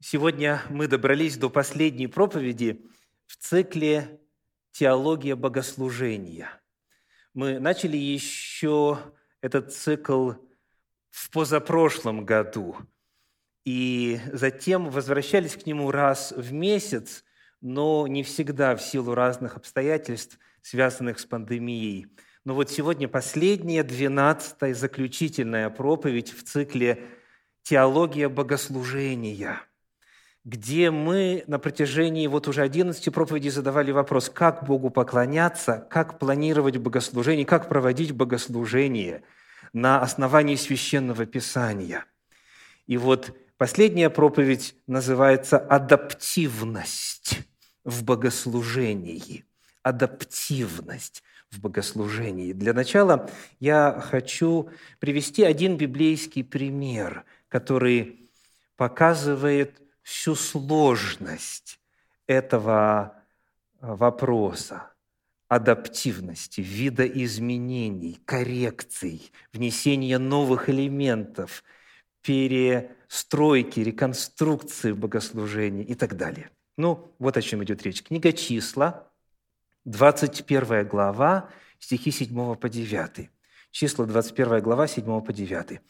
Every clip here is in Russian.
Сегодня мы добрались до последней проповеди в цикле «Теология богослужения». Мы начали еще этот цикл в позапрошлом году, и затем возвращались к нему раз в месяц, но не всегда в силу разных обстоятельств, связанных с пандемией. Но вот сегодня последняя, двенадцатая, заключительная проповедь в цикле «Теология богослужения» где мы на протяжении вот уже 11 проповедей задавали вопрос, как Богу поклоняться, как планировать богослужение, как проводить богослужение на основании Священного Писания. И вот последняя проповедь называется «Адаптивность в богослужении». Адаптивность в богослужении. Для начала я хочу привести один библейский пример, который показывает – всю сложность этого э, вопроса адаптивности, видоизменений, коррекций, внесения новых элементов, перестройки, реконструкции богослужения и так далее. Ну, вот о чем идет речь. Книга «Числа», 21 глава, стихи 7 по 9. Числа, 21 глава, 7 по 9.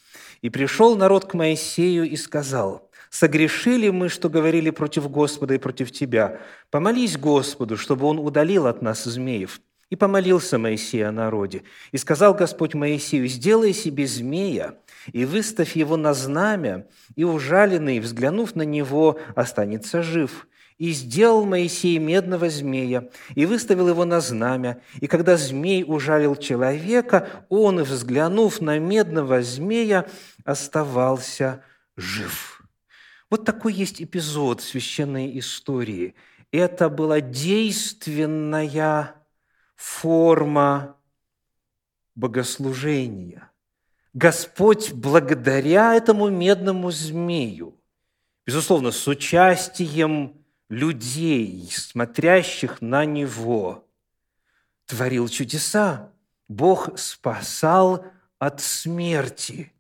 «И пришел народ к Моисею и сказал, Согрешили мы, что говорили против Господа и против Тебя. Помолись Господу, чтобы Он удалил от нас змеев». И помолился Моисей о народе. И сказал Господь Моисею, «Сделай себе змея, и выставь его на знамя, и ужаленный, взглянув на него, останется жив». И сделал Моисей медного змея, и выставил его на знамя. И когда змей ужалил человека, он, взглянув на медного змея, оставался жив». Вот такой есть эпизод священной истории. Это была действенная форма богослужения. Господь благодаря этому медному змею, безусловно, с участием людей, смотрящих на него, творил чудеса. Бог спасал от смерти.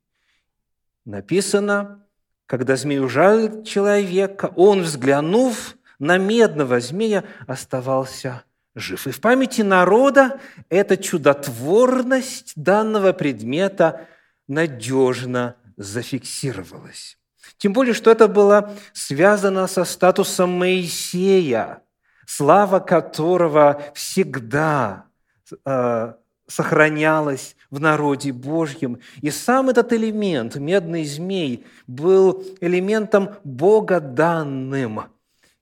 Написано, когда змей ужалил человека, он, взглянув на медного змея, оставался жив. И в памяти народа эта чудотворность данного предмета надежно зафиксировалась. Тем более, что это было связано со статусом Моисея, слава которого всегда э, сохранялась в народе Божьем. И сам этот элемент, медный змей, был элементом богоданным.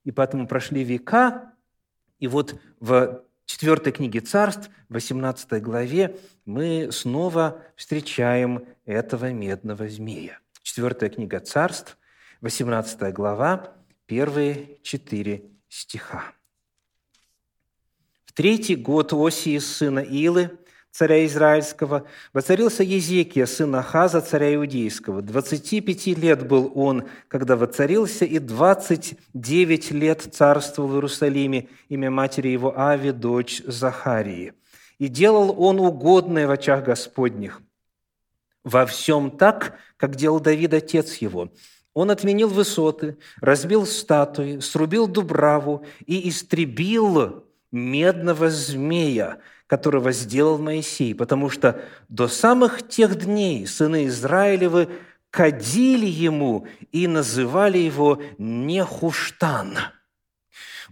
И поэтому прошли века, и вот в четвертой книге царств, 18 главе, мы снова встречаем этого медного змея. Четвертая книга царств, 18 глава, первые четыре стиха. В третий год Осии, сына Илы, царя Израильского, воцарился Езекия, сын Ахаза, царя Иудейского. 25 лет был он, когда воцарился, и 29 лет царствовал в Иерусалиме, имя матери его Ави, дочь Захарии. И делал он угодное в очах Господних, во всем так, как делал Давид, отец его. Он отменил высоты, разбил статуи, срубил дубраву и истребил медного змея, которого сделал Моисей, потому что до самых тех дней сыны Израилевы кадили ему и называли его Нехуштан –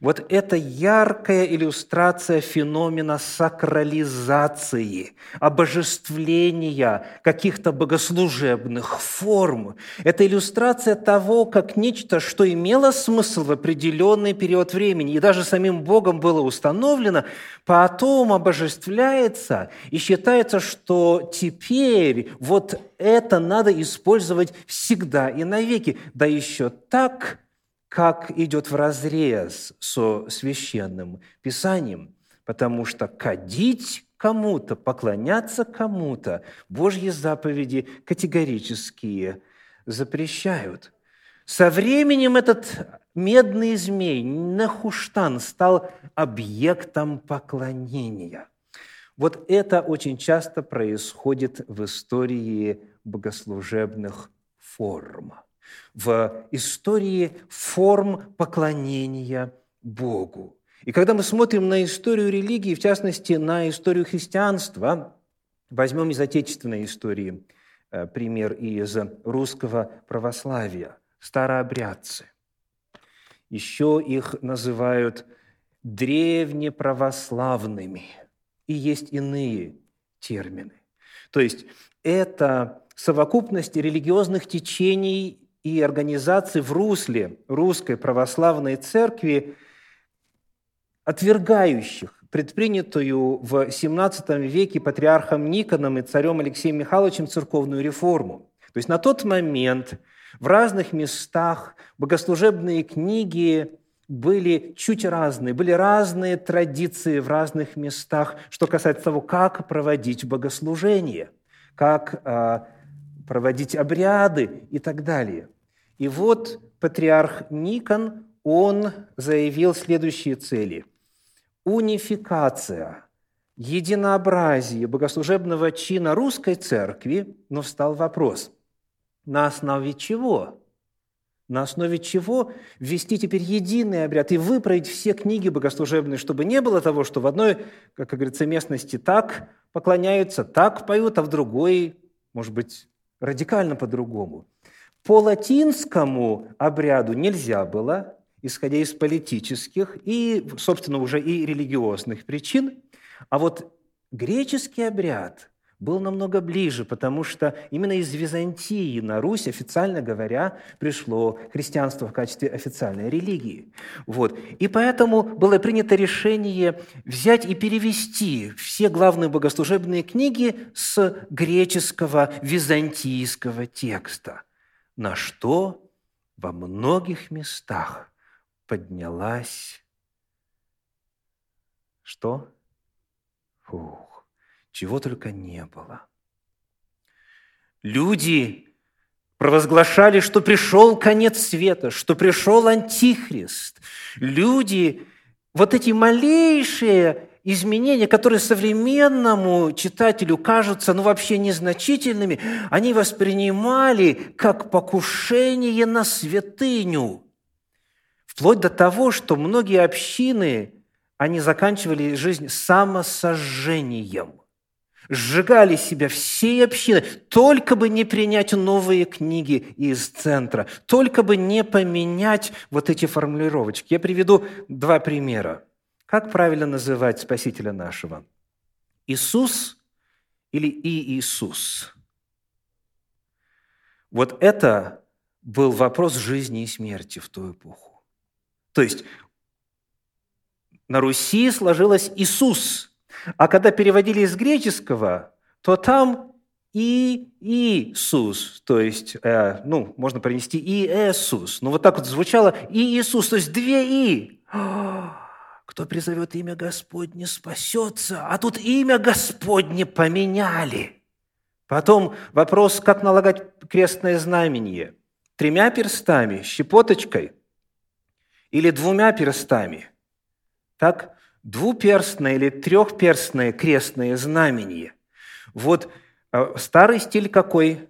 вот это яркая иллюстрация феномена сакрализации, обожествления каких-то богослужебных форм. Это иллюстрация того, как нечто, что имело смысл в определенный период времени и даже самим Богом было установлено, потом обожествляется и считается, что теперь вот это надо использовать всегда и навеки, да еще так – как идет в разрез со священным писанием, потому что кадить кому-то, поклоняться кому-то Божьи заповеди категорические запрещают. Со временем этот медный змей, Нахуштан, стал объектом поклонения. Вот это очень часто происходит в истории богослужебных форм. В истории форм поклонения Богу. И когда мы смотрим на историю религии, в частности, на историю христианства, возьмем из отечественной истории э, пример из русского православия, старообрядцы. Еще их называют древнеправославными. И есть иные термины. То есть это совокупность религиозных течений и организаций в русле русской православной церкви, отвергающих предпринятую в XVII веке патриархом Никоном и царем Алексеем Михайловичем церковную реформу. То есть на тот момент в разных местах богослужебные книги были чуть разные, были разные традиции в разных местах, что касается того, как проводить богослужение, как а, проводить обряды и так далее. И вот патриарх Никон, он заявил следующие цели. Унификация, единообразие богослужебного чина русской церкви, но встал вопрос, на основе чего? На основе чего ввести теперь единый обряд и выправить все книги богослужебные, чтобы не было того, что в одной, как говорится, местности так поклоняются, так поют, а в другой, может быть, радикально по-другому. По латинскому обряду нельзя было, исходя из политических и, собственно, уже и религиозных причин. А вот греческий обряд был намного ближе, потому что именно из Византии на Русь, официально говоря, пришло христианство в качестве официальной религии. Вот. И поэтому было принято решение взять и перевести все главные богослужебные книги с греческого, византийского текста – на что во многих местах поднялась что? Фух, чего только не было. Люди провозглашали, что пришел конец света, что пришел Антихрист. Люди, вот эти малейшие изменения, которые современному читателю кажутся ну, вообще незначительными, они воспринимали как покушение на святыню. Вплоть до того, что многие общины, они заканчивали жизнь самосожжением – сжигали себя всей общины, только бы не принять новые книги из центра, только бы не поменять вот эти формулировочки. Я приведу два примера. Как правильно называть Спасителя нашего? Иисус или Иисус? Вот это был вопрос жизни и смерти в ту эпоху. То есть на Руси сложилось Иисус, а когда переводили из греческого, то там и Иисус, то есть, э, ну, можно принести и Иисус. Но вот так вот звучало и Иисус, то есть две И. Кто призовет имя Господне, спасется. А тут имя Господне поменяли. Потом вопрос, как налагать крестное знамение. Тремя перстами, щепоточкой или двумя перстами. Так, двуперстное или трехперстное крестное знамение. Вот э, старый стиль какой?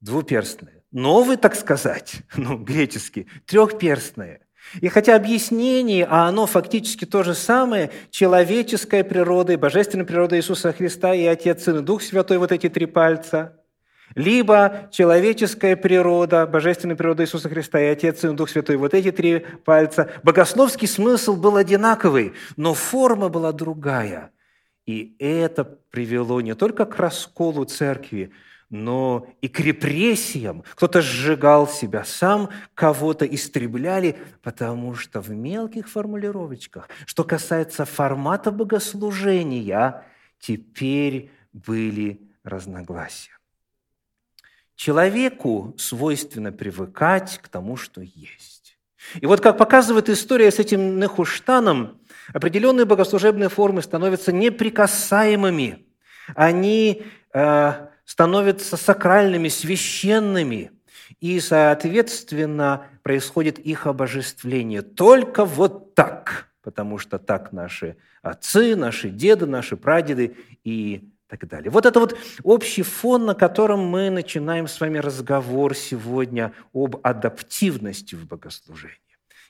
Двуперстное. Новый, так сказать, ну, греческий, трехперстное – и хотя объяснение, а оно фактически то же самое, человеческая природа и божественная природа Иисуса Христа и Отец, Сын и Дух Святой, вот эти три пальца, либо человеческая природа, божественная природа Иисуса Христа и Отец, Сын Дух Святой, вот эти три пальца, богословский смысл был одинаковый, но форма была другая. И это привело не только к расколу церкви, но и к репрессиям. Кто-то сжигал себя сам, кого-то истребляли, потому что в мелких формулировочках, что касается формата богослужения, теперь были разногласия. Человеку свойственно привыкать к тому, что есть. И вот как показывает история с этим Нехуштаном, определенные богослужебные формы становятся неприкасаемыми. Они э, становятся сакральными, священными, и, соответственно, происходит их обожествление. Только вот так, потому что так наши отцы, наши деды, наши прадеды и так далее. Вот это вот общий фон, на котором мы начинаем с вами разговор сегодня об адаптивности в богослужении.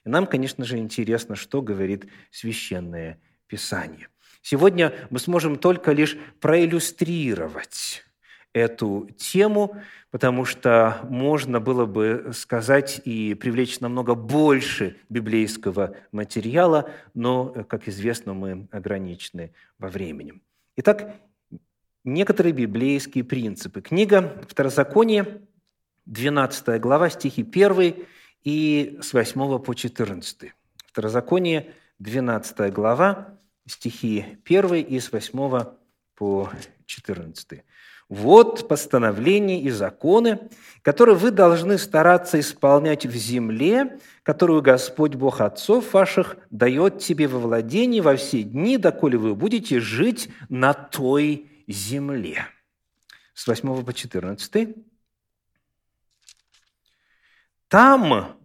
И нам, конечно же, интересно, что говорит Священное Писание. Сегодня мы сможем только лишь проиллюстрировать эту тему, потому что можно было бы сказать и привлечь намного больше библейского материала, но, как известно, мы ограничены во времени. Итак, некоторые библейские принципы. Книга Второзаконие, 12 глава, стихи 1 и с 8 по 14. Второзаконие, 12 глава, стихи 1 и с 8 по 14. «Вот постановления и законы, которые вы должны стараться исполнять в земле, которую Господь Бог отцов ваших дает тебе во владении во все дни, доколе вы будете жить на той земле. С 8 по 14. Там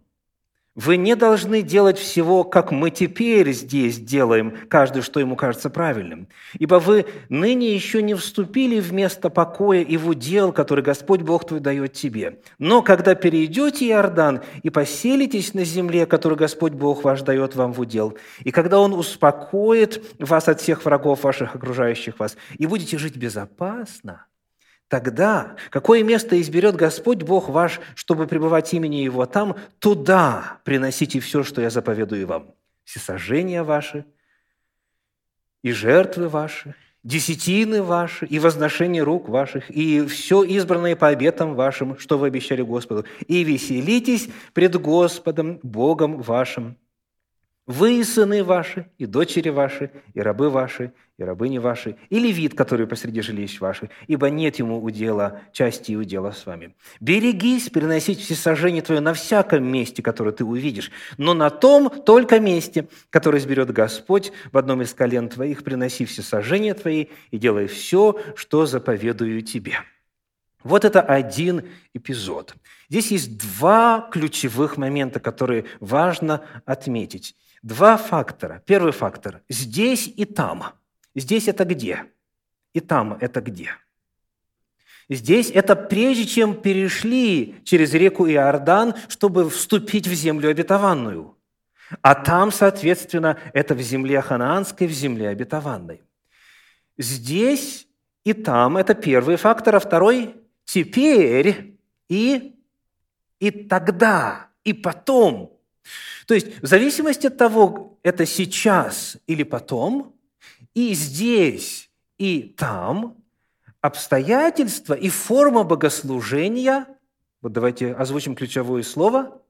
вы не должны делать всего, как мы теперь здесь делаем, каждый, что ему кажется правильным. Ибо вы ныне еще не вступили в место покоя и в удел, который Господь Бог твой дает тебе. Но когда перейдете Иордан и поселитесь на земле, которую Господь Бог ваш дает вам в удел, и когда Он успокоит вас от всех врагов ваших, окружающих вас, и будете жить безопасно – Тогда какое место изберет Господь Бог ваш, чтобы пребывать имени Его там, туда приносите все, что я заповедую вам. Всесожжения ваши и жертвы ваши, десятины ваши и возношение рук ваших, и все избранное по обетам вашим, что вы обещали Господу. И веселитесь пред Господом, Богом вашим, вы и сыны ваши, и дочери ваши, и рабы ваши, и рабыни ваши, и левит, который посреди жилищ ваших, ибо нет ему удела, части и удела с вами. Берегись переносить всесожжение твое на всяком месте, которое ты увидишь, но на том только месте, которое изберет Господь в одном из колен твоих, приноси всесожжение твои и делай все, что заповедую тебе». Вот это один эпизод. Здесь есть два ключевых момента, которые важно отметить. Два фактора. Первый фактор – здесь и там. Здесь это где? И там это где? Здесь это прежде чем перешли через реку Иордан, чтобы вступить в землю обетованную. А там, соответственно, это в земле ханаанской, в земле обетованной. Здесь и там это первый фактор, а второй – теперь и, и тогда, и потом – то есть в зависимости от того, это сейчас или потом, и здесь, и там, обстоятельства и форма богослужения, вот давайте озвучим ключевое слово,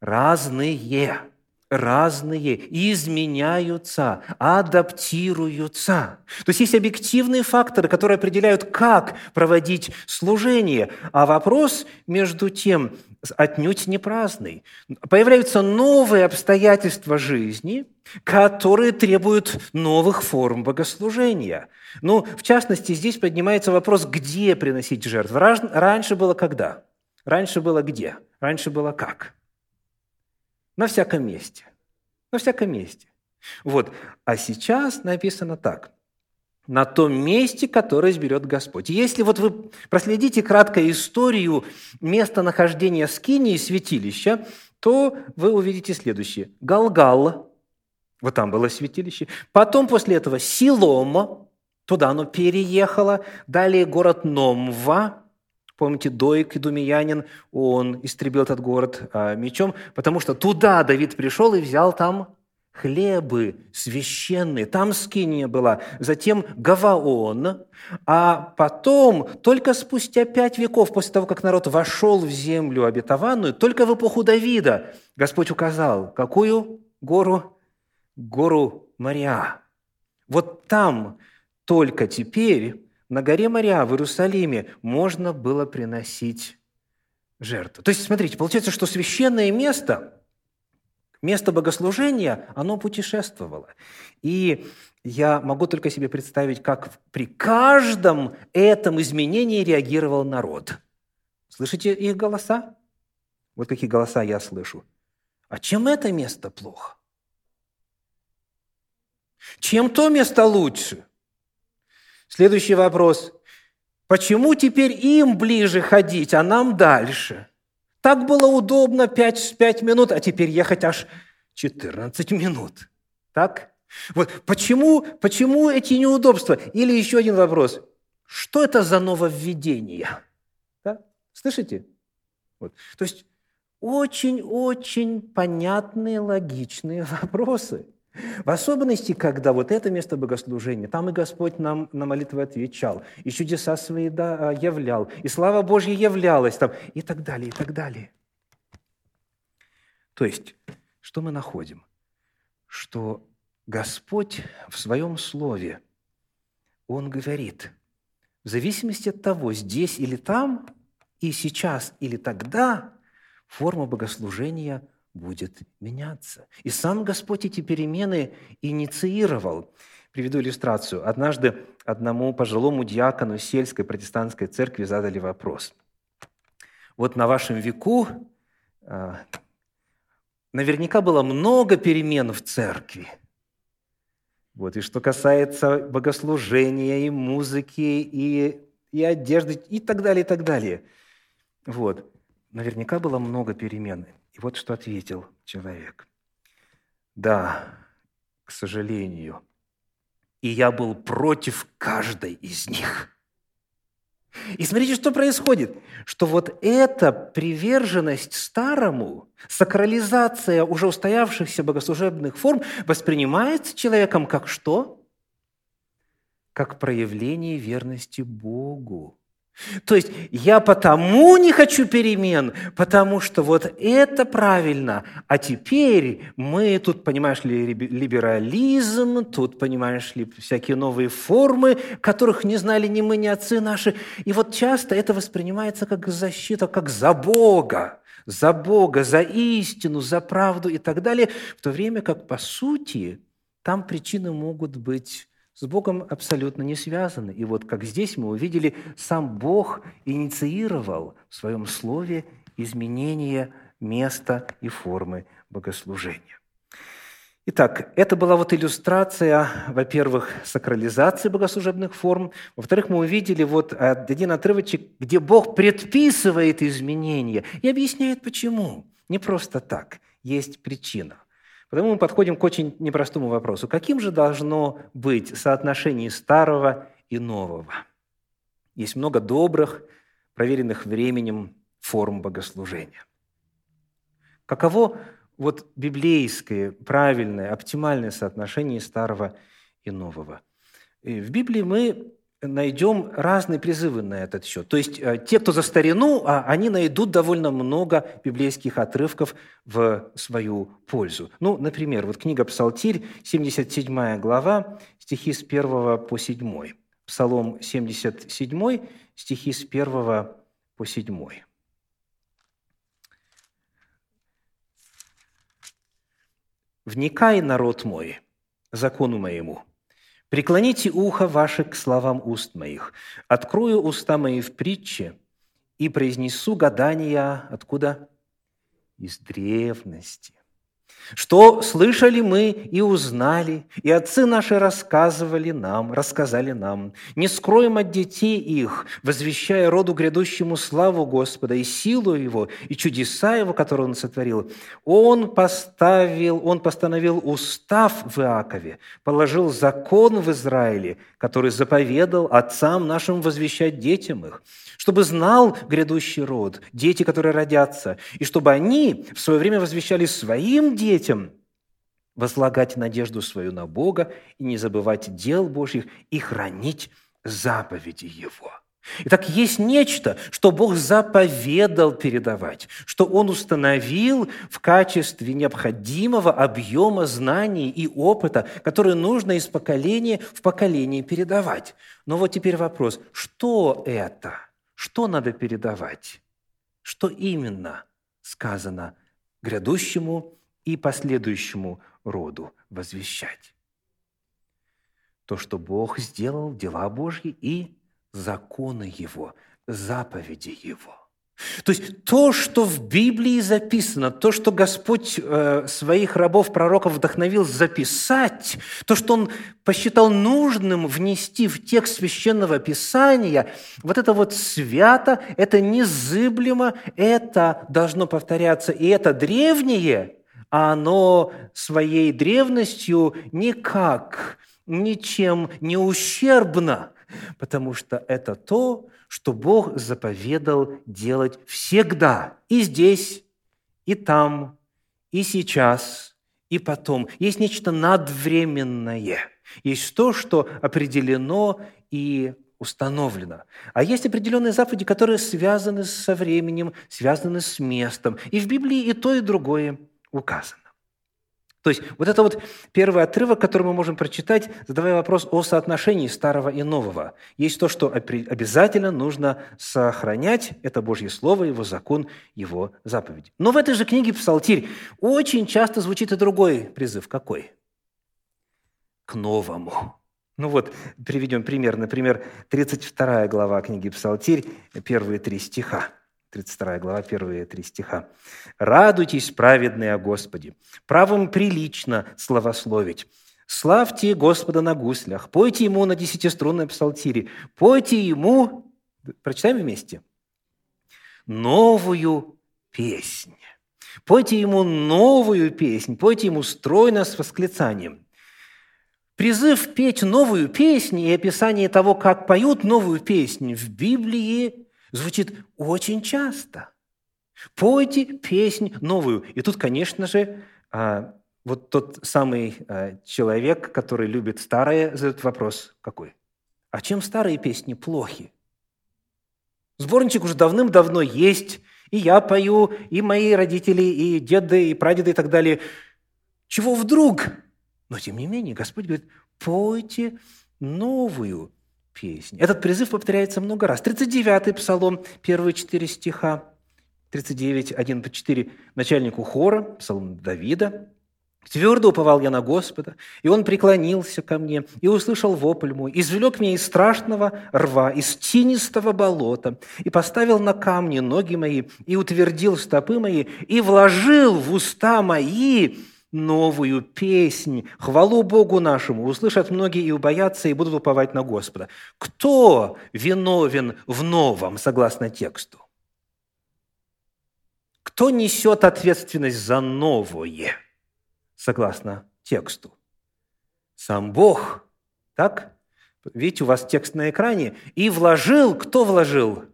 разные, разные, изменяются, адаптируются. То есть есть объективные факторы, которые определяют, как проводить служение. А вопрос между тем, отнюдь не праздный. Появляются новые обстоятельства жизни, которые требуют новых форм богослужения. Ну, в частности, здесь поднимается вопрос, где приносить жертвы. Раньше было когда? Раньше было где? Раньше было как? На всяком месте. На всяком месте. Вот. А сейчас написано так – на том месте, которое изберет Господь. Если вот вы проследите кратко историю местонахождения скинии и святилища, то вы увидите следующее. Галгал, вот там было святилище. Потом после этого Силом, туда оно переехало. Далее город Номва, Помните, Доик, идумиянин, он истребил этот город а, мечом, потому что туда Давид пришел и взял там хлебы священные, там скиния была, затем Гаваон, а потом, только спустя пять веков после того, как народ вошел в землю обетованную, только в эпоху Давида Господь указал, какую гору? Гору Мария. Вот там только теперь на горе Мария в Иерусалиме можно было приносить жертву. То есть, смотрите, получается, что священное место – Место богослужения, оно путешествовало. И я могу только себе представить, как при каждом этом изменении реагировал народ. Слышите их голоса? Вот какие голоса я слышу. А чем это место плохо? Чем то место лучше? Следующий вопрос. Почему теперь им ближе ходить, а нам дальше? Так было удобно 5, 5 минут, а теперь ехать аж 14 минут. Так? Вот почему, почему эти неудобства? Или еще один вопрос. Что это за нововведение? Да? Слышите? Вот. То есть очень-очень понятные, логичные вопросы. В особенности, когда вот это место богослужения, там и Господь нам на молитвы отвечал, и чудеса свои да, а, являл, и слава Божья являлась там, и так далее, и так далее. То есть, что мы находим? Что Господь в Своем Слове, Он говорит, в зависимости от того, здесь или там, и сейчас или тогда, форма богослужения будет меняться. И сам Господь эти перемены инициировал. Приведу иллюстрацию. Однажды одному пожилому диакону сельской протестантской церкви задали вопрос. Вот на вашем веку а, наверняка было много перемен в церкви. Вот. И что касается богослужения, и музыки, и, и одежды, и так далее, и так далее. Вот. Наверняка было много перемен. И вот что ответил человек. Да, к сожалению, и я был против каждой из них. И смотрите, что происходит. Что вот эта приверженность старому, сакрализация уже устоявшихся богослужебных форм воспринимается человеком как что? Как проявление верности Богу. То есть я потому не хочу перемен, потому что вот это правильно. А теперь мы тут, понимаешь ли, либерализм, тут, понимаешь ли, всякие новые формы, которых не знали ни мы, ни отцы наши. И вот часто это воспринимается как защита, как за Бога, за Бога, за истину, за правду и так далее, в то время как, по сути, там причины могут быть с Богом абсолютно не связаны. И вот как здесь мы увидели, сам Бог инициировал в своем слове изменение места и формы богослужения. Итак, это была вот иллюстрация, во-первых, сакрализации богослужебных форм. Во-вторых, мы увидели вот один отрывочек, где Бог предписывает изменения и объясняет, почему. Не просто так, есть причина. Потому мы подходим к очень непростому вопросу. Каким же должно быть соотношение старого и нового? Есть много добрых, проверенных временем форм богослужения. Каково вот библейское, правильное, оптимальное соотношение старого и нового? И в Библии мы найдем разные призывы на этот счет. То есть э, те, кто за старину, а, они найдут довольно много библейских отрывков в свою пользу. Ну, например, вот книга «Псалтирь», 77 глава, стихи с 1 по 7. Псалом 77, стихи с 1 по 7. «Вникай, народ мой, закону моему, Преклоните ухо ваше к словам уст моих. Открою уста мои в притче и произнесу гадания откуда? Из древности что слышали мы и узнали, и отцы наши рассказывали нам, рассказали нам. Не скроем от детей их, возвещая роду грядущему славу Господа и силу Его, и чудеса Его, которые Он сотворил. Он поставил, Он постановил устав в Иакове, положил закон в Израиле, который заповедал отцам нашим возвещать детям их, чтобы знал грядущий род, дети, которые родятся, и чтобы они в свое время возвещали своим детям возлагать надежду свою на Бога и не забывать дел Божьих и хранить заповеди Его. Итак, есть нечто, что Бог заповедал передавать, что Он установил в качестве необходимого объема знаний и опыта, который нужно из поколения в поколение передавать. Но вот теперь вопрос, что это – что надо передавать? Что именно сказано грядущему и последующему роду возвещать? То, что Бог сделал, дела Божьи и законы Его, заповеди Его. То есть то, что в Библии записано, то, что Господь э, своих рабов, пророков вдохновил записать, то, что Он посчитал нужным внести в текст Священного Писания, вот это вот свято, это незыблемо, это должно повторяться, и это древнее, а оно своей древностью никак, ничем не ущербно, потому что это то, что Бог заповедал делать всегда, и здесь, и там, и сейчас, и потом. Есть нечто надвременное, есть то, что определено и установлено. А есть определенные заповеди, которые связаны со временем, связаны с местом. И в Библии и то, и другое указано. То есть вот это вот первый отрывок, который мы можем прочитать, задавая вопрос о соотношении старого и нового. Есть то, что обязательно нужно сохранять, это Божье Слово, Его закон, Его заповедь. Но в этой же книге «Псалтирь» очень часто звучит и другой призыв. Какой? К новому. Ну вот, приведем пример. Например, 32 глава книги «Псалтирь», первые три стиха. 32 глава, первые три стиха. «Радуйтесь, праведные о Господе, правым прилично славословить. Славьте Господа на гуслях, пойте Ему на десятиструнной псалтире, пойте Ему...» Прочитаем вместе. «Новую песнь». Пойте Ему новую песнь, пойте Ему стройно с восклицанием. Призыв петь новую песнь и описание того, как поют новую песнь в Библии звучит очень часто. Пойте песнь новую. И тут, конечно же, а, вот тот самый а, человек, который любит старое, задает вопрос какой? А чем старые песни плохи? Сборничек уже давным-давно есть, и я пою, и мои родители, и деды, и прадеды, и так далее. Чего вдруг? Но, тем не менее, Господь говорит, пойте новую песни. Этот призыв повторяется много раз. 39-й псалом, первые четыре стиха, 39, 1 по 4, начальнику хора, псалом Давида. «Твердо уповал я на Господа, и Он преклонился ко мне, и услышал вопль мой, извлек меня из страшного рва, из тинистого болота, и поставил на камни ноги мои, и утвердил стопы мои, и вложил в уста мои новую песнь, хвалу Богу нашему, услышат многие и убоятся, и будут уповать на Господа. Кто виновен в новом, согласно тексту? Кто несет ответственность за новое, согласно тексту? Сам Бог, так? Видите, у вас текст на экране. И вложил, кто вложил?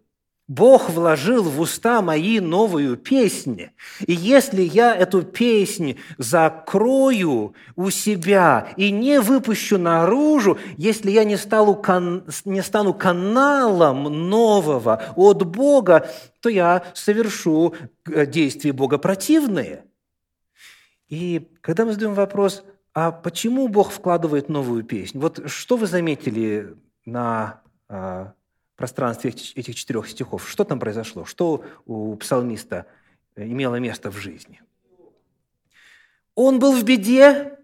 Бог вложил в уста мои новую песнь. И если я эту песнь закрою у себя и не выпущу наружу, если я не, стану, не стану каналом нового от Бога, то я совершу э, действия Бога противные. И когда мы задаем вопрос, а почему Бог вкладывает новую песнь? Вот что вы заметили на а, пространстве этих четырех стихов. Что там произошло? Что у псалмиста э, имело место в жизни? Он был в беде,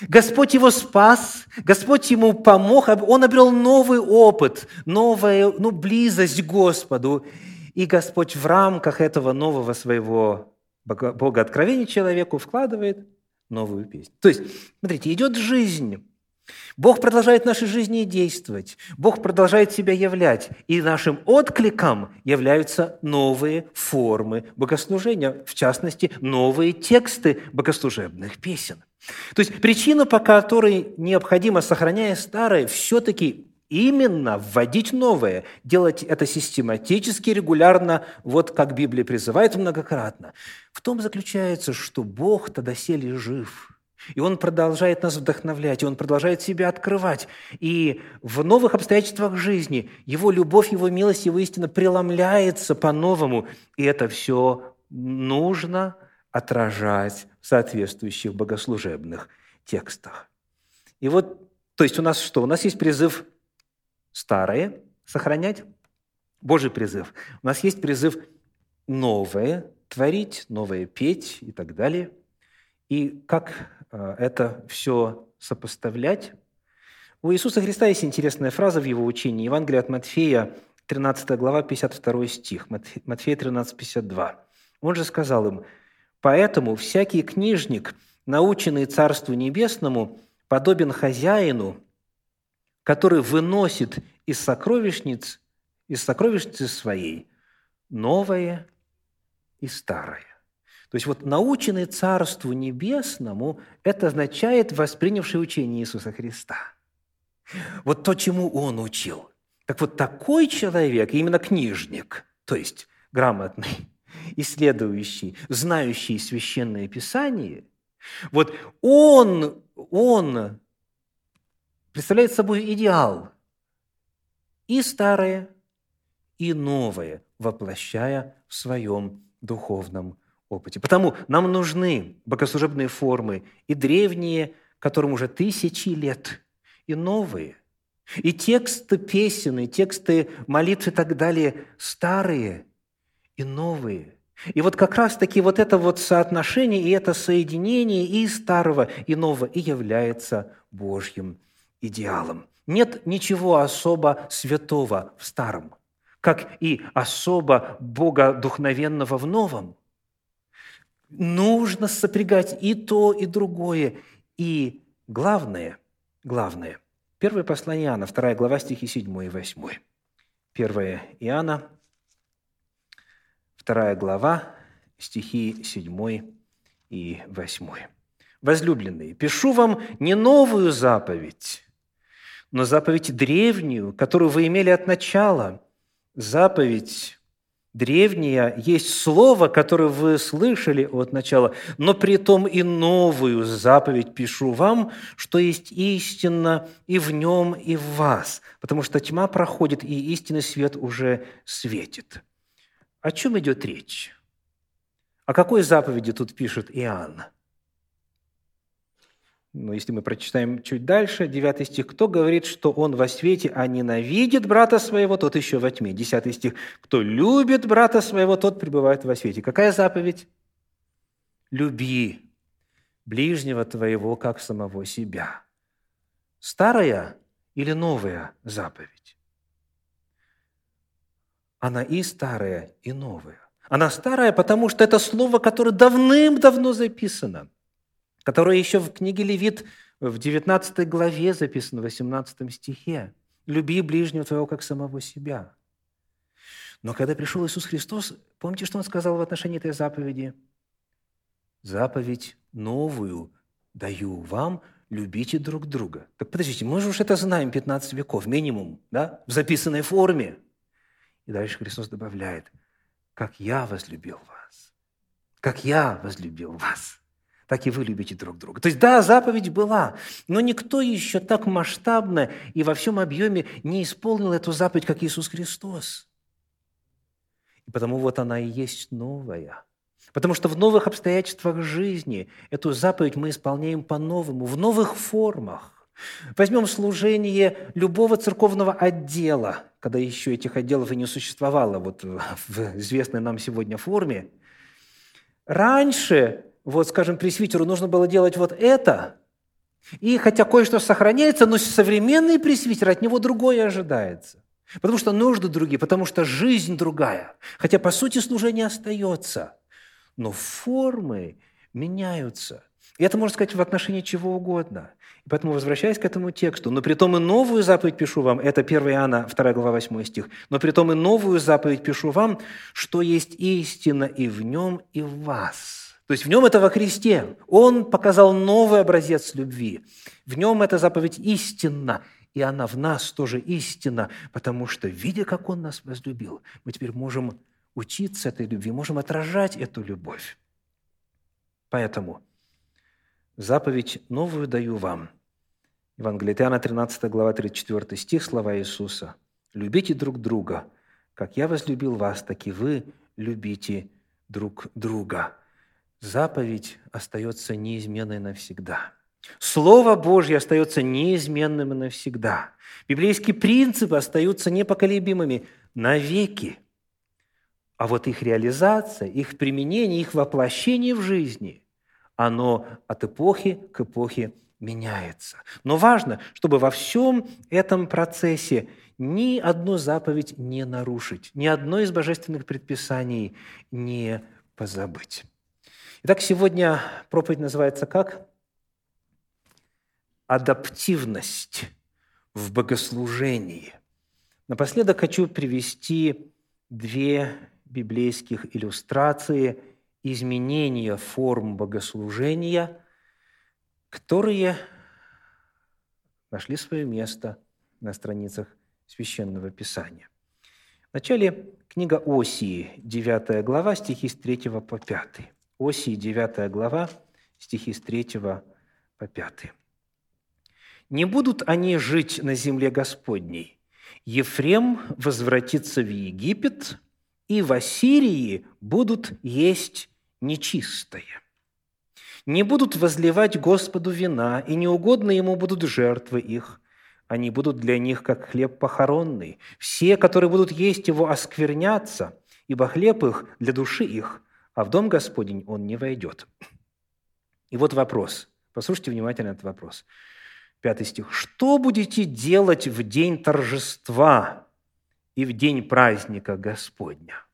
Господь его спас, Господь ему помог, он обрел новый опыт, новую ну, близость к Господу. И Господь в рамках этого нового своего Бога откровения человеку вкладывает новую песню. То есть, смотрите, идет жизнь, Бог продолжает в нашей жизни действовать. Бог продолжает себя являть. И нашим откликом являются новые формы богослужения, в частности, новые тексты богослужебных песен. То есть причина, по которой необходимо, сохраняя старое, все-таки именно вводить новое, делать это систематически, регулярно, вот как Библия призывает многократно, в том заключается, что Бог тогда сели жив – и Он продолжает нас вдохновлять, и Он продолжает себя открывать. И в новых обстоятельствах жизни Его любовь, Его милость, Его истина преломляется по-новому. И это все нужно отражать в соответствующих богослужебных текстах. И вот, то есть у нас что? У нас есть призыв старое сохранять, Божий призыв. У нас есть призыв новое творить, новое петь и так далее. И как это все сопоставлять. У Иисуса Христа есть интересная фраза в его учении. Евангелие от Матфея, 13 глава, 52 стих, Матфея 13, 52. Он же сказал им, «Поэтому всякий книжник, наученный Царству Небесному, подобен хозяину, который выносит из сокровищниц, из сокровищницы своей новое и старое. То есть вот наученный Царству Небесному – это означает воспринявший учение Иисуса Христа. Вот то, чему Он учил. Так вот такой человек, именно книжник, то есть грамотный, исследующий, знающий Священное Писание, вот он, он представляет собой идеал и старое, и новое, воплощая в своем духовном опыте. Потому нам нужны богослужебные формы и древние, которым уже тысячи лет, и новые. И тексты песен, и тексты молитв и так далее старые и новые. И вот как раз-таки вот это вот соотношение и это соединение и старого, и нового и является Божьим идеалом. Нет ничего особо святого в старом, как и особо богодухновенного в новом. Нужно сопрягать и то, и другое. И главное, главное, первое послание Иоанна, вторая глава, стихи 7 и 8. Первое Иоанна, вторая глава, стихи 7 и 8. «Возлюбленные, пишу вам не новую заповедь, но заповедь древнюю, которую вы имели от начала. Заповедь древняя есть слово, которое вы слышали от начала, но при том и новую заповедь пишу вам, что есть истинно и в нем, и в вас, потому что тьма проходит, и истинный свет уже светит». О чем идет речь? О какой заповеди тут пишет Иоанн? Ну, если мы прочитаем чуть дальше, 9 стих, кто говорит, что он во свете, а ненавидит брата своего, тот еще во тьме. 10 стих, кто любит брата своего, тот пребывает во свете. Какая заповедь? Люби ближнего твоего, как самого себя. Старая или новая заповедь? Она и старая, и новая. Она старая, потому что это слово, которое давным-давно записано – которое еще в книге Левит в 19 главе записано, в 18 стихе. «Люби ближнего твоего, как самого себя». Но когда пришел Иисус Христос, помните, что Он сказал в отношении этой заповеди? «Заповедь новую даю вам, любите друг друга». Так подождите, мы же уж это знаем 15 веков, минимум, да, в записанной форме. И дальше Христос добавляет, «Как я возлюбил вас, как я возлюбил вас» так и вы любите друг друга. То есть, да, заповедь была, но никто еще так масштабно и во всем объеме не исполнил эту заповедь, как Иисус Христос. И потому вот она и есть новая. Потому что в новых обстоятельствах жизни эту заповедь мы исполняем по-новому, в новых формах. Возьмем служение любого церковного отдела, когда еще этих отделов и не существовало вот в известной нам сегодня форме. Раньше вот, скажем, пресвитеру нужно было делать вот это, и хотя кое-что сохраняется, но современный пресвитер, от него другое ожидается. Потому что нужды другие, потому что жизнь другая. Хотя, по сути, служение остается. Но формы меняются. И это можно сказать в отношении чего угодно. И поэтому, возвращаясь к этому тексту, «но при том и новую заповедь пишу вам», это 1 Иоанна, 2 глава, 8 стих, «но при том и новую заповедь пишу вам, что есть истина и в нем, и в вас». То есть в нем это во Христе. Он показал новый образец любви. В нем эта заповедь истинна, и она в нас тоже истинна, потому что, видя, как Он нас возлюбил, мы теперь можем учиться этой любви, можем отражать эту любовь. Поэтому заповедь новую даю вам. Евангелие Иоанна, 13 глава, 34 стих, слова Иисуса. «Любите друг друга, как я возлюбил вас, так и вы любите друг друга» заповедь остается неизменной навсегда. Слово Божье остается неизменным навсегда. Библейские принципы остаются непоколебимыми навеки. А вот их реализация, их применение, их воплощение в жизни, оно от эпохи к эпохе меняется. Но важно, чтобы во всем этом процессе ни одну заповедь не нарушить, ни одно из божественных предписаний не позабыть. Итак, сегодня проповедь называется как? Адаптивность в богослужении. Напоследок хочу привести две библейских иллюстрации изменения форм богослужения, которые нашли свое место на страницах Священного Писания. Вначале книга Осии, 9 глава, стихи с 3 по 5. Осии, 9 глава, стихи с 3 по 5. «Не будут они жить на земле Господней. Ефрем возвратится в Египет, и в Ассирии будут есть нечистое. Не будут возливать Господу вина, и неугодно ему будут жертвы их, они будут для них, как хлеб похоронный. Все, которые будут есть его, осквернятся, ибо хлеб их для души их, а в дом Господень он не войдет». И вот вопрос. Послушайте внимательно этот вопрос. Пятый стих. «Что будете делать в день торжества и в день праздника Господня?»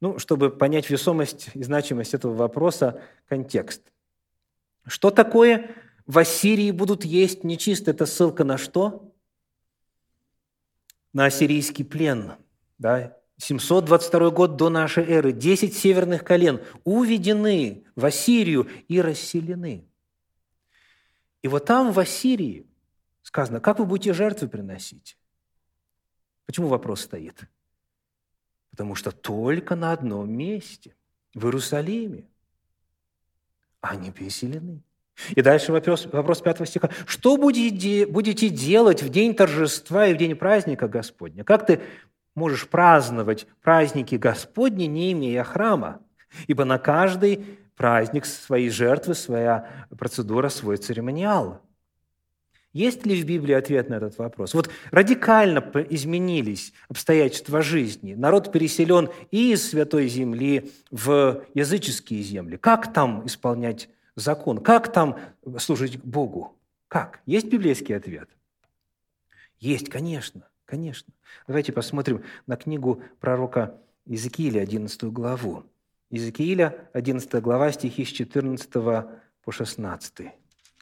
Ну, чтобы понять весомость и значимость этого вопроса, контекст. Что такое в Ассирии будут есть нечисто. Это ссылка на что? На ассирийский плен. Да? 722 год до нашей эры. Десять северных колен уведены в Ассирию и расселены. И вот там, в Ассирии, сказано, как вы будете жертвы приносить? Почему вопрос стоит? Потому что только на одном месте, в Иерусалиме, они переселены. И дальше вопрос, вопрос 5 стиха. «Что будете, будете делать в день торжества и в день праздника Господня?» Как ты можешь праздновать праздники Господни, не имея храма? Ибо на каждый праздник свои жертвы, своя процедура, свой церемониал. Есть ли в Библии ответ на этот вопрос? Вот радикально изменились обстоятельства жизни. Народ переселен из святой земли в языческие земли. Как там исполнять закон. Как там служить Богу? Как? Есть библейский ответ? Есть, конечно, конечно. Давайте посмотрим на книгу пророка Иезекииля, 11 главу. Иезекииля, 11 глава, стихи с 14 по 16.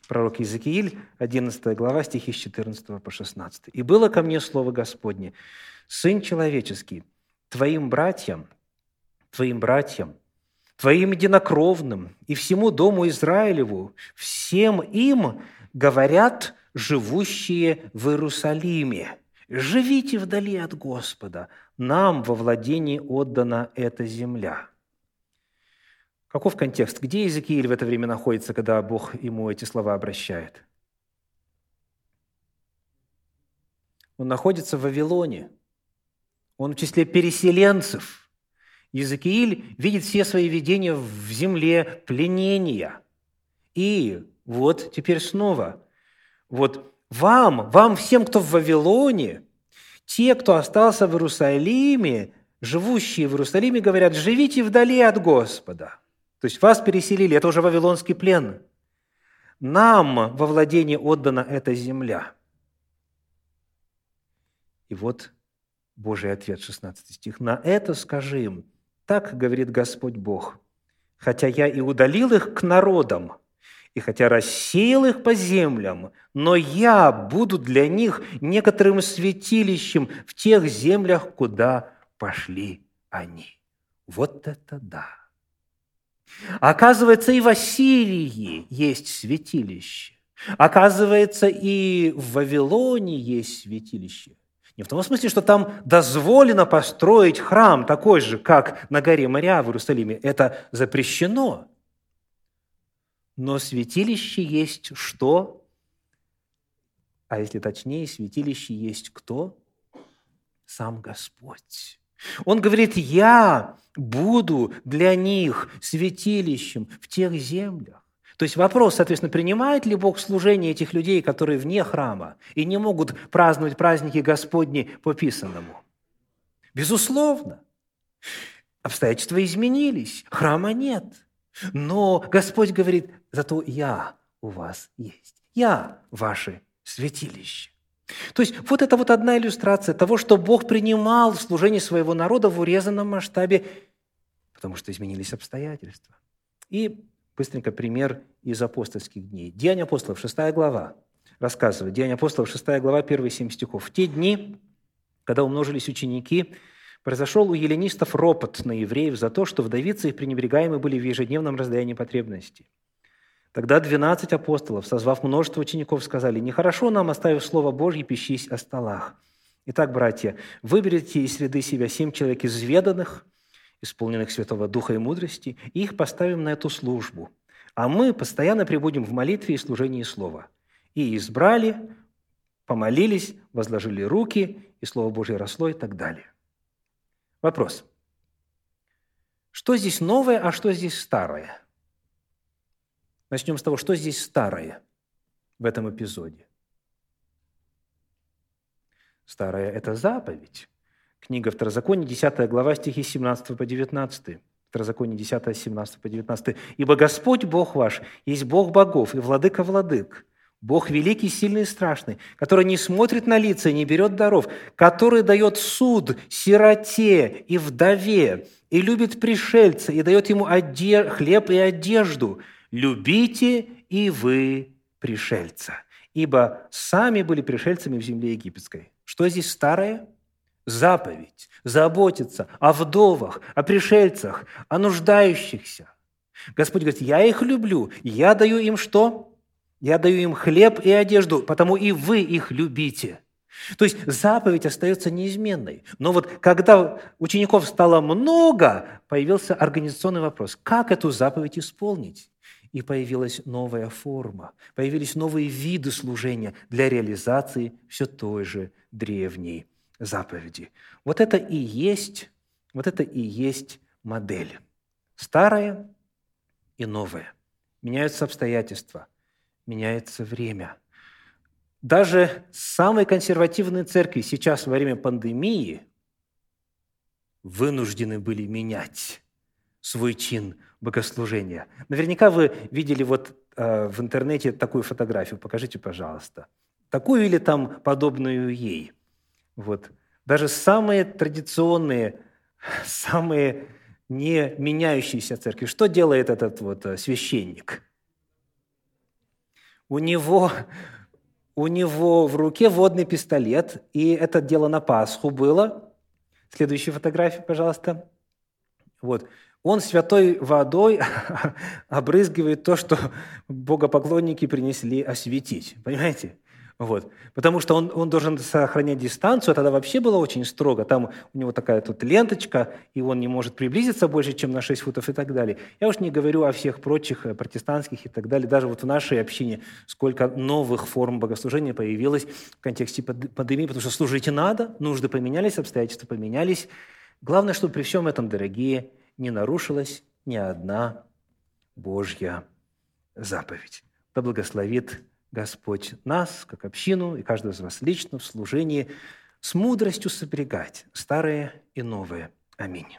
Пророк Иезекииль, 11 глава, стихи с 14 по 16. «И было ко мне слово Господне, Сын человеческий, твоим братьям, твоим братьям, твоим единокровным и всему дому Израилеву, всем им говорят живущие в Иерусалиме. Живите вдали от Господа, нам во владении отдана эта земля». Каков контекст? Где Иезекииль в это время находится, когда Бог ему эти слова обращает? Он находится в Вавилоне. Он в числе переселенцев – Иезекииль видит все свои видения в земле пленения. И вот теперь снова, вот вам, вам всем, кто в Вавилоне, те, кто остался в Иерусалиме, живущие в Иерусалиме, говорят, живите вдали от Господа. То есть вас переселили, это уже вавилонский плен. Нам во владение отдана эта земля. И вот Божий ответ, 16 стих. «На это скажи им, так говорит Господь Бог. Хотя я и удалил их к народам, и хотя рассеял их по землям, но я буду для них некоторым святилищем в тех землях, куда пошли они. Вот это да! Оказывается, и в Ассирии есть святилище. Оказывается, и в Вавилоне есть святилище. Не в том смысле, что там дозволено построить храм такой же, как на горе Мария в Иерусалиме. Это запрещено. Но святилище есть что? А если точнее, святилище есть кто? Сам Господь. Он говорит, я буду для них святилищем в тех землях. То есть вопрос, соответственно, принимает ли Бог служение этих людей, которые вне храма и не могут праздновать праздники Господни по писанному? Безусловно. Обстоятельства изменились, храма нет. Но Господь говорит, зато я у вас есть. Я ваше святилище. То есть вот это вот одна иллюстрация того, что Бог принимал служение своего народа в урезанном масштабе, потому что изменились обстоятельства. И быстренько пример из апостольских дней. Деяния апостолов, 6 глава, рассказывает. Деяния апостолов, 6 глава, первые 7 стихов. «В те дни, когда умножились ученики, произошел у еленистов ропот на евреев за то, что вдовицы их пренебрегаемы были в ежедневном раздаянии потребностей. Тогда двенадцать апостолов, созвав множество учеников, сказали, «Нехорошо нам, оставив Слово Божье, пищись о столах. Итак, братья, выберите из среды себя семь человек изведанных, исполненных Святого Духа и мудрости, и их поставим на эту службу. А мы постоянно прибудем в молитве и служении Слова». И избрали, помолились, возложили руки, и Слово Божье росло и так далее. Вопрос. Что здесь новое, а что здесь старое? Начнем с того, что здесь старое в этом эпизоде. Старое – это заповедь. Книга Второзакония, 10 глава, стихи 17 по 19. Второзаконие 10, 17 по 19. «Ибо Господь Бог ваш есть Бог богов и владыка владык, Бог великий, сильный и страшный, который не смотрит на лица и не берет даров, который дает суд сироте и вдове, и любит пришельца, и дает ему оде... хлеб и одежду, любите и вы пришельца, ибо сами были пришельцами в земле египетской». Что здесь старое? Заповедь. Заботиться о вдовах, о пришельцах, о нуждающихся. Господь говорит, я их люблю, я даю им что? Я даю им хлеб и одежду, потому и вы их любите. То есть заповедь остается неизменной. Но вот когда учеников стало много, появился организационный вопрос. Как эту заповедь исполнить? и появилась новая форма, появились новые виды служения для реализации все той же древней заповеди. Вот это и есть, вот это и есть модель. Старая и новая. Меняются обстоятельства, меняется время. Даже самые консервативные церкви сейчас во время пандемии вынуждены были менять свой чин богослужения. Наверняка вы видели вот э, в интернете такую фотографию. Покажите, пожалуйста. Такую или там подобную ей. Вот. Даже самые традиционные, самые не меняющиеся церкви. Что делает этот вот э, священник? У него, у него в руке водный пистолет, и это дело на Пасху было. Следующая фотография, пожалуйста. Вот. Он святой водой обрызгивает то, что богопоклонники принесли осветить. Понимаете? Вот. Потому что он, он должен сохранять дистанцию, а тогда вообще было очень строго. Там у него такая тут ленточка, и он не может приблизиться больше, чем на 6 футов и так далее. Я уж не говорю о всех прочих э, протестантских и так далее. Даже вот в нашей общине сколько новых форм богослужения появилось в контексте пандемии, потому что служить надо, нужды поменялись, обстоятельства поменялись. Главное, чтобы при всем этом, дорогие, не нарушилась ни одна Божья заповедь. Да благословит Господь нас, как общину, и каждого из вас лично в служении с мудростью сопрягать старое и новое. Аминь.